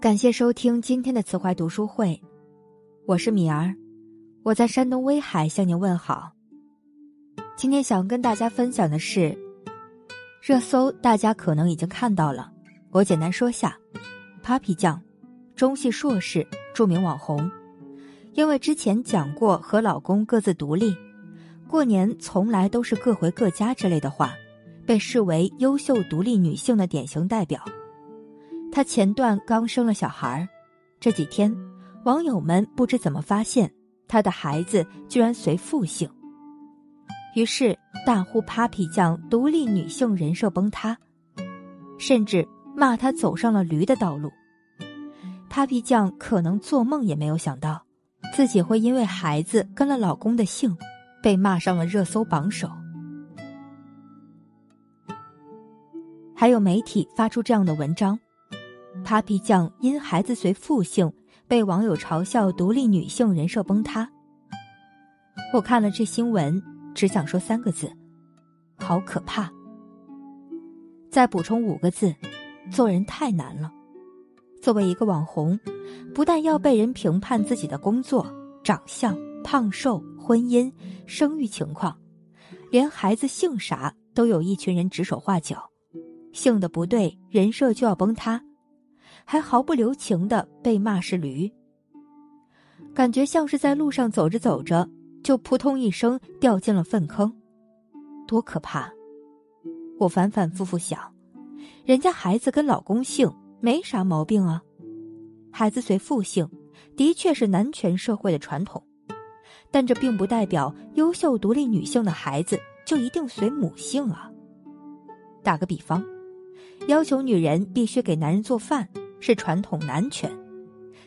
感谢收听今天的慈怀读书会，我是米儿，我在山东威海向您问好。今天想跟大家分享的是热搜，大家可能已经看到了，我简单说下：Papi 酱，中戏硕士，著名网红，因为之前讲过和老公各自独立，过年从来都是各回各家之类的话，被视为优秀独立女性的典型代表。她前段刚生了小孩这几天，网友们不知怎么发现她的孩子居然随父姓，于是大呼 “Papi 酱独立女性人设崩塌”，甚至骂她走上了驴的道路。Papi 酱可能做梦也没有想到，自己会因为孩子跟了老公的姓，被骂上了热搜榜首。还有媒体发出这样的文章。Papi 酱因孩子随父姓被网友嘲笑独立女性人设崩塌。我看了这新闻，只想说三个字：好可怕。再补充五个字：做人太难了。作为一个网红，不但要被人评判自己的工作、长相、胖瘦、婚姻、生育情况，连孩子姓啥都有一群人指手画脚，姓的不对，人设就要崩塌。还毫不留情的被骂是驴，感觉像是在路上走着走着就扑通一声掉进了粪坑，多可怕！我反反复复想，人家孩子跟老公姓没啥毛病啊，孩子随父姓的确是男权社会的传统，但这并不代表优秀独立女性的孩子就一定随母姓啊。打个比方，要求女人必须给男人做饭。是传统男权，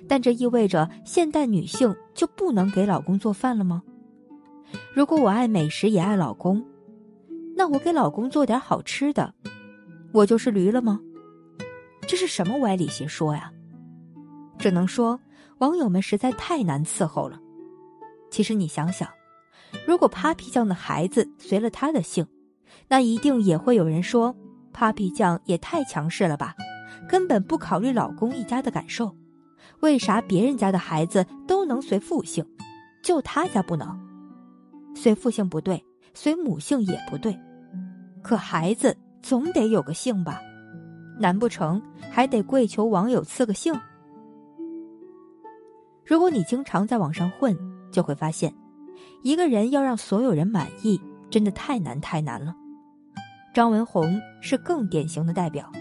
但这意味着现代女性就不能给老公做饭了吗？如果我爱美食也爱老公，那我给老公做点好吃的，我就是驴了吗？这是什么歪理邪说呀？只能说网友们实在太难伺候了。其实你想想，如果 Papi 酱的孩子随了他的姓，那一定也会有人说 Papi 酱也太强势了吧。根本不考虑老公一家的感受，为啥别人家的孩子都能随父姓，就他家不能？随父姓不对，随母姓也不对，可孩子总得有个姓吧？难不成还得跪求网友赐个姓？如果你经常在网上混，就会发现，一个人要让所有人满意，真的太难太难了。张文红是更典型的代表。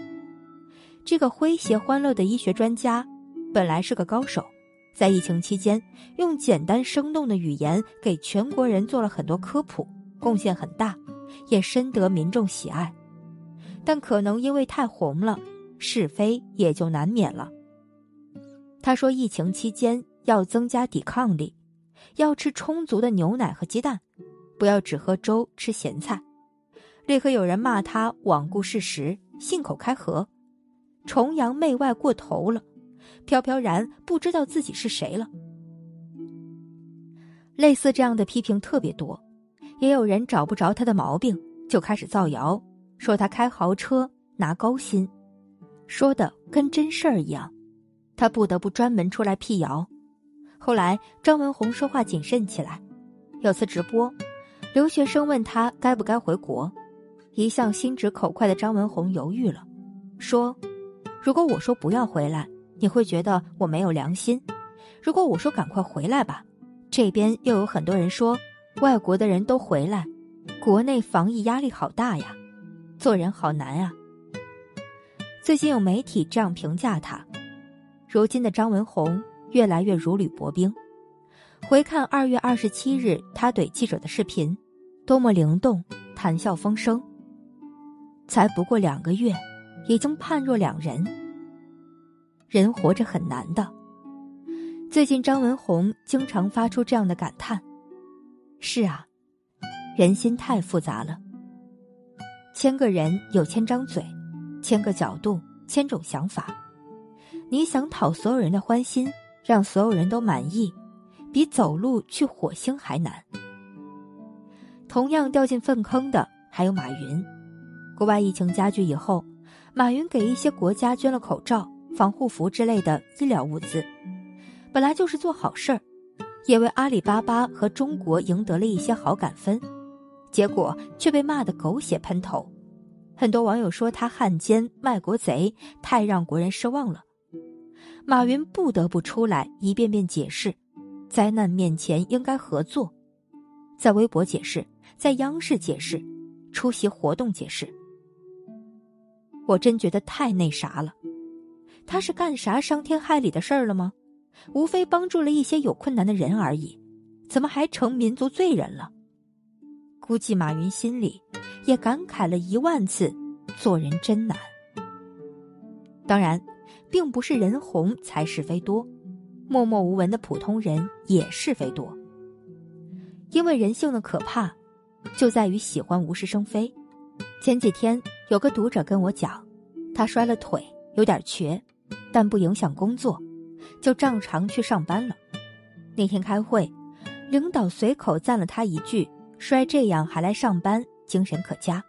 这个诙谐欢乐的医学专家，本来是个高手，在疫情期间用简单生动的语言给全国人做了很多科普，贡献很大，也深得民众喜爱。但可能因为太红了，是非也就难免了。他说，疫情期间要增加抵抗力，要吃充足的牛奶和鸡蛋，不要只喝粥吃咸菜。立刻有人骂他罔顾事实，信口开河。崇洋媚外过头了，飘飘然不知道自己是谁了。类似这样的批评特别多，也有人找不着他的毛病，就开始造谣，说他开豪车拿高薪，说的跟真事儿一样。他不得不专门出来辟谣。后来张文红说话谨慎起来，有次直播，留学生问他该不该回国，一向心直口快的张文红犹豫了，说。如果我说不要回来，你会觉得我没有良心；如果我说赶快回来吧，这边又有很多人说外国的人都回来，国内防疫压力好大呀，做人好难啊。最近有媒体这样评价他：如今的张文红越来越如履薄冰。回看二月二十七日他怼记者的视频，多么灵动，谈笑风生。才不过两个月。已经判若两人。人活着很难的。最近张文红经常发出这样的感叹：“是啊，人心太复杂了。千个人有千张嘴，千个角度，千种想法。你想讨所有人的欢心，让所有人都满意，比走路去火星还难。同样掉进粪坑的还有马云。国外疫情加剧以后。”马云给一些国家捐了口罩，防护服之类的医疗物资，本来就是做好事儿，也为阿里巴巴和中国赢得了一些好感分，结果却被骂得狗血喷头。很多网友说他汉奸卖国贼，太让国人失望了。马云不得不出来一遍遍解释，灾难面前应该合作，在微博解释，在央视解释，出席活动解释。我真觉得太那啥了，他是干啥伤天害理的事儿了吗？无非帮助了一些有困难的人而已，怎么还成民族罪人了？估计马云心里也感慨了一万次：做人真难。当然，并不是人红才是非多，默默无闻的普通人也是非多。因为人性的可怕，就在于喜欢无事生非。前几天。有个读者跟我讲，他摔了腿，有点瘸，但不影响工作，就照常去上班了。那天开会，领导随口赞了他一句：“摔这样还来上班，精神可嘉。”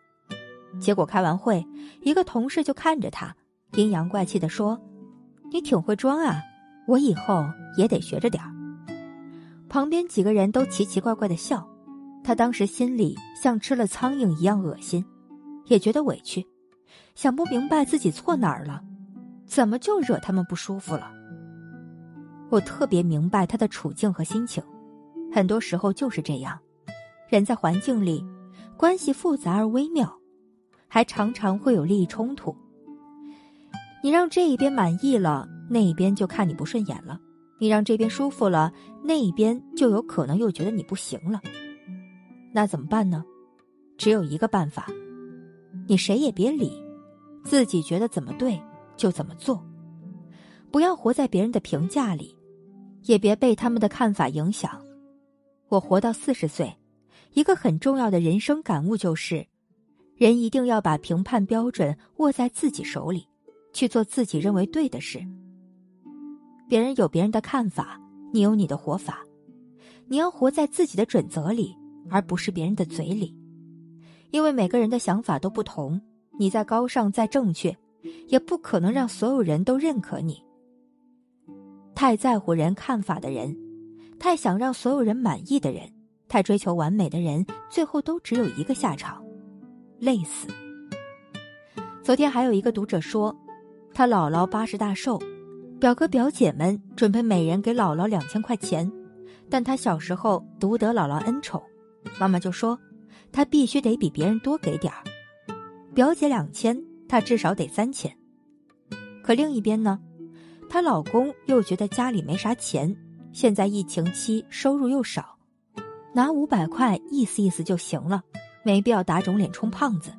结果开完会，一个同事就看着他，阴阳怪气的说：“你挺会装啊，我以后也得学着点儿。”旁边几个人都奇奇怪怪的笑，他当时心里像吃了苍蝇一样恶心。也觉得委屈，想不明白自己错哪儿了，怎么就惹他们不舒服了？我特别明白他的处境和心情，很多时候就是这样，人在环境里，关系复杂而微妙，还常常会有利益冲突。你让这一边满意了，那一边就看你不顺眼了；你让这边舒服了，那一边就有可能又觉得你不行了。那怎么办呢？只有一个办法。你谁也别理，自己觉得怎么对就怎么做，不要活在别人的评价里，也别被他们的看法影响。我活到四十岁，一个很重要的人生感悟就是：人一定要把评判标准握在自己手里，去做自己认为对的事。别人有别人的看法，你有你的活法，你要活在自己的准则里，而不是别人的嘴里。因为每个人的想法都不同，你再高尚再正确，也不可能让所有人都认可你。太在乎人看法的人，太想让所有人满意的人，太追求完美的人，最后都只有一个下场：累死。昨天还有一个读者说，他姥姥八十大寿，表哥表姐们准备每人给姥姥两千块钱，但他小时候独得姥姥恩宠，妈妈就说。他必须得比别人多给点儿，表姐两千，他至少得三千。可另一边呢，她老公又觉得家里没啥钱，现在疫情期收入又少，拿五百块意思意思就行了，没必要打肿脸充胖子。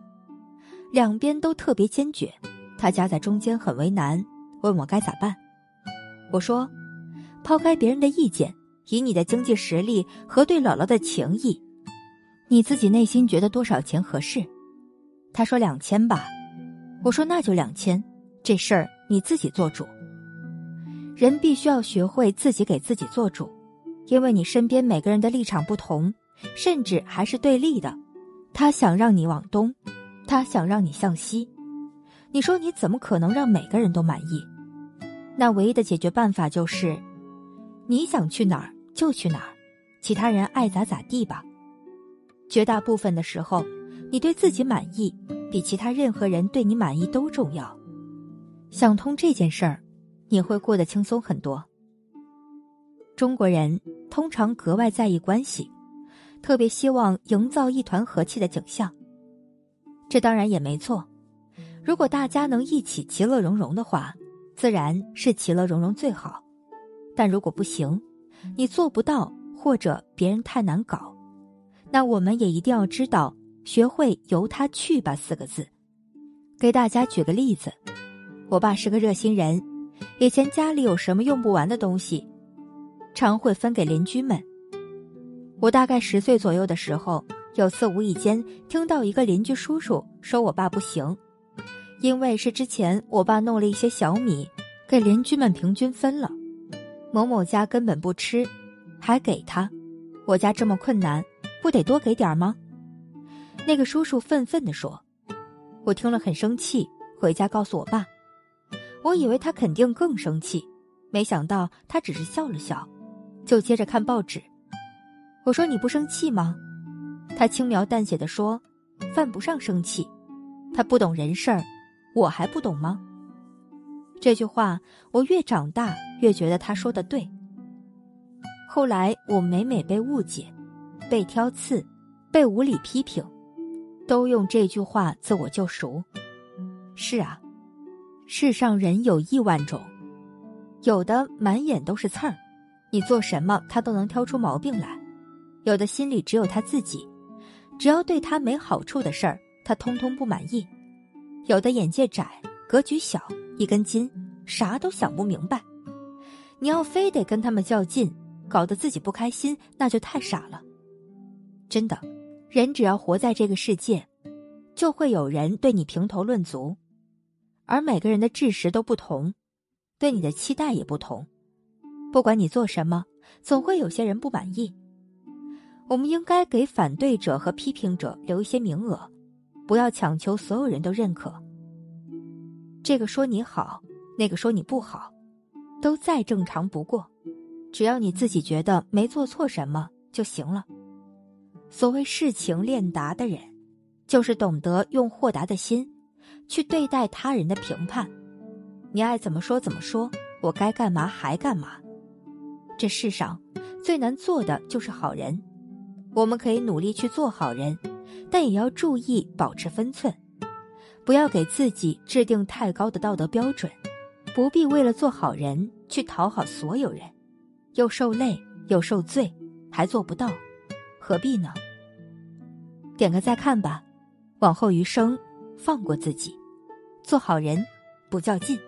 两边都特别坚决，他夹在中间很为难，问我该咋办。我说，抛开别人的意见，以你的经济实力和对姥姥的情谊。你自己内心觉得多少钱合适？他说两千吧，我说那就两千，这事儿你自己做主。人必须要学会自己给自己做主，因为你身边每个人的立场不同，甚至还是对立的。他想让你往东，他想让你向西，你说你怎么可能让每个人都满意？那唯一的解决办法就是，你想去哪儿就去哪儿，其他人爱咋咋地吧。绝大部分的时候，你对自己满意，比其他任何人对你满意都重要。想通这件事儿，你会过得轻松很多。中国人通常格外在意关系，特别希望营造一团和气的景象。这当然也没错。如果大家能一起其乐融融的话，自然是其乐融融最好。但如果不行，你做不到，或者别人太难搞。那我们也一定要知道，学会由他去吧四个字。给大家举个例子，我爸是个热心人，以前家里有什么用不完的东西，常会分给邻居们。我大概十岁左右的时候，有次无意间听到一个邻居叔叔说我爸不行，因为是之前我爸弄了一些小米给邻居们平均分了，某某家根本不吃，还给他，我家这么困难。不得多给点吗？那个叔叔愤愤地说：“我听了很生气，回家告诉我爸。我以为他肯定更生气，没想到他只是笑了笑，就接着看报纸。我说：“你不生气吗？”他轻描淡写的说：“犯不上生气。”他不懂人事儿，我还不懂吗？这句话，我越长大越觉得他说的对。后来我每每被误解、被挑刺、被无理批评，都用这句话自我救赎。是啊。世上人有亿万种，有的满眼都是刺儿，你做什么他都能挑出毛病来；有的心里只有他自己，只要对他没好处的事儿，他通通不满意；有的眼界窄，格局小，一根筋，啥都想不明白。你要非得跟他们较劲，搞得自己不开心，那就太傻了。真的，人只要活在这个世界，就会有人对你评头论足。而每个人的智识都不同，对你的期待也不同。不管你做什么，总会有些人不满意。我们应该给反对者和批评者留一些名额，不要强求所有人都认可。这个说你好，那个说你不好，都再正常不过。只要你自己觉得没做错什么就行了。所谓世情练达的人，就是懂得用豁达的心。去对待他人的评判，你爱怎么说怎么说，我该干嘛还干嘛。这世上最难做的就是好人，我们可以努力去做好人，但也要注意保持分寸，不要给自己制定太高的道德标准，不必为了做好人去讨好所有人，又受累又受罪，还做不到，何必呢？点个再看吧，往后余生。放过自己，做好人，不较劲。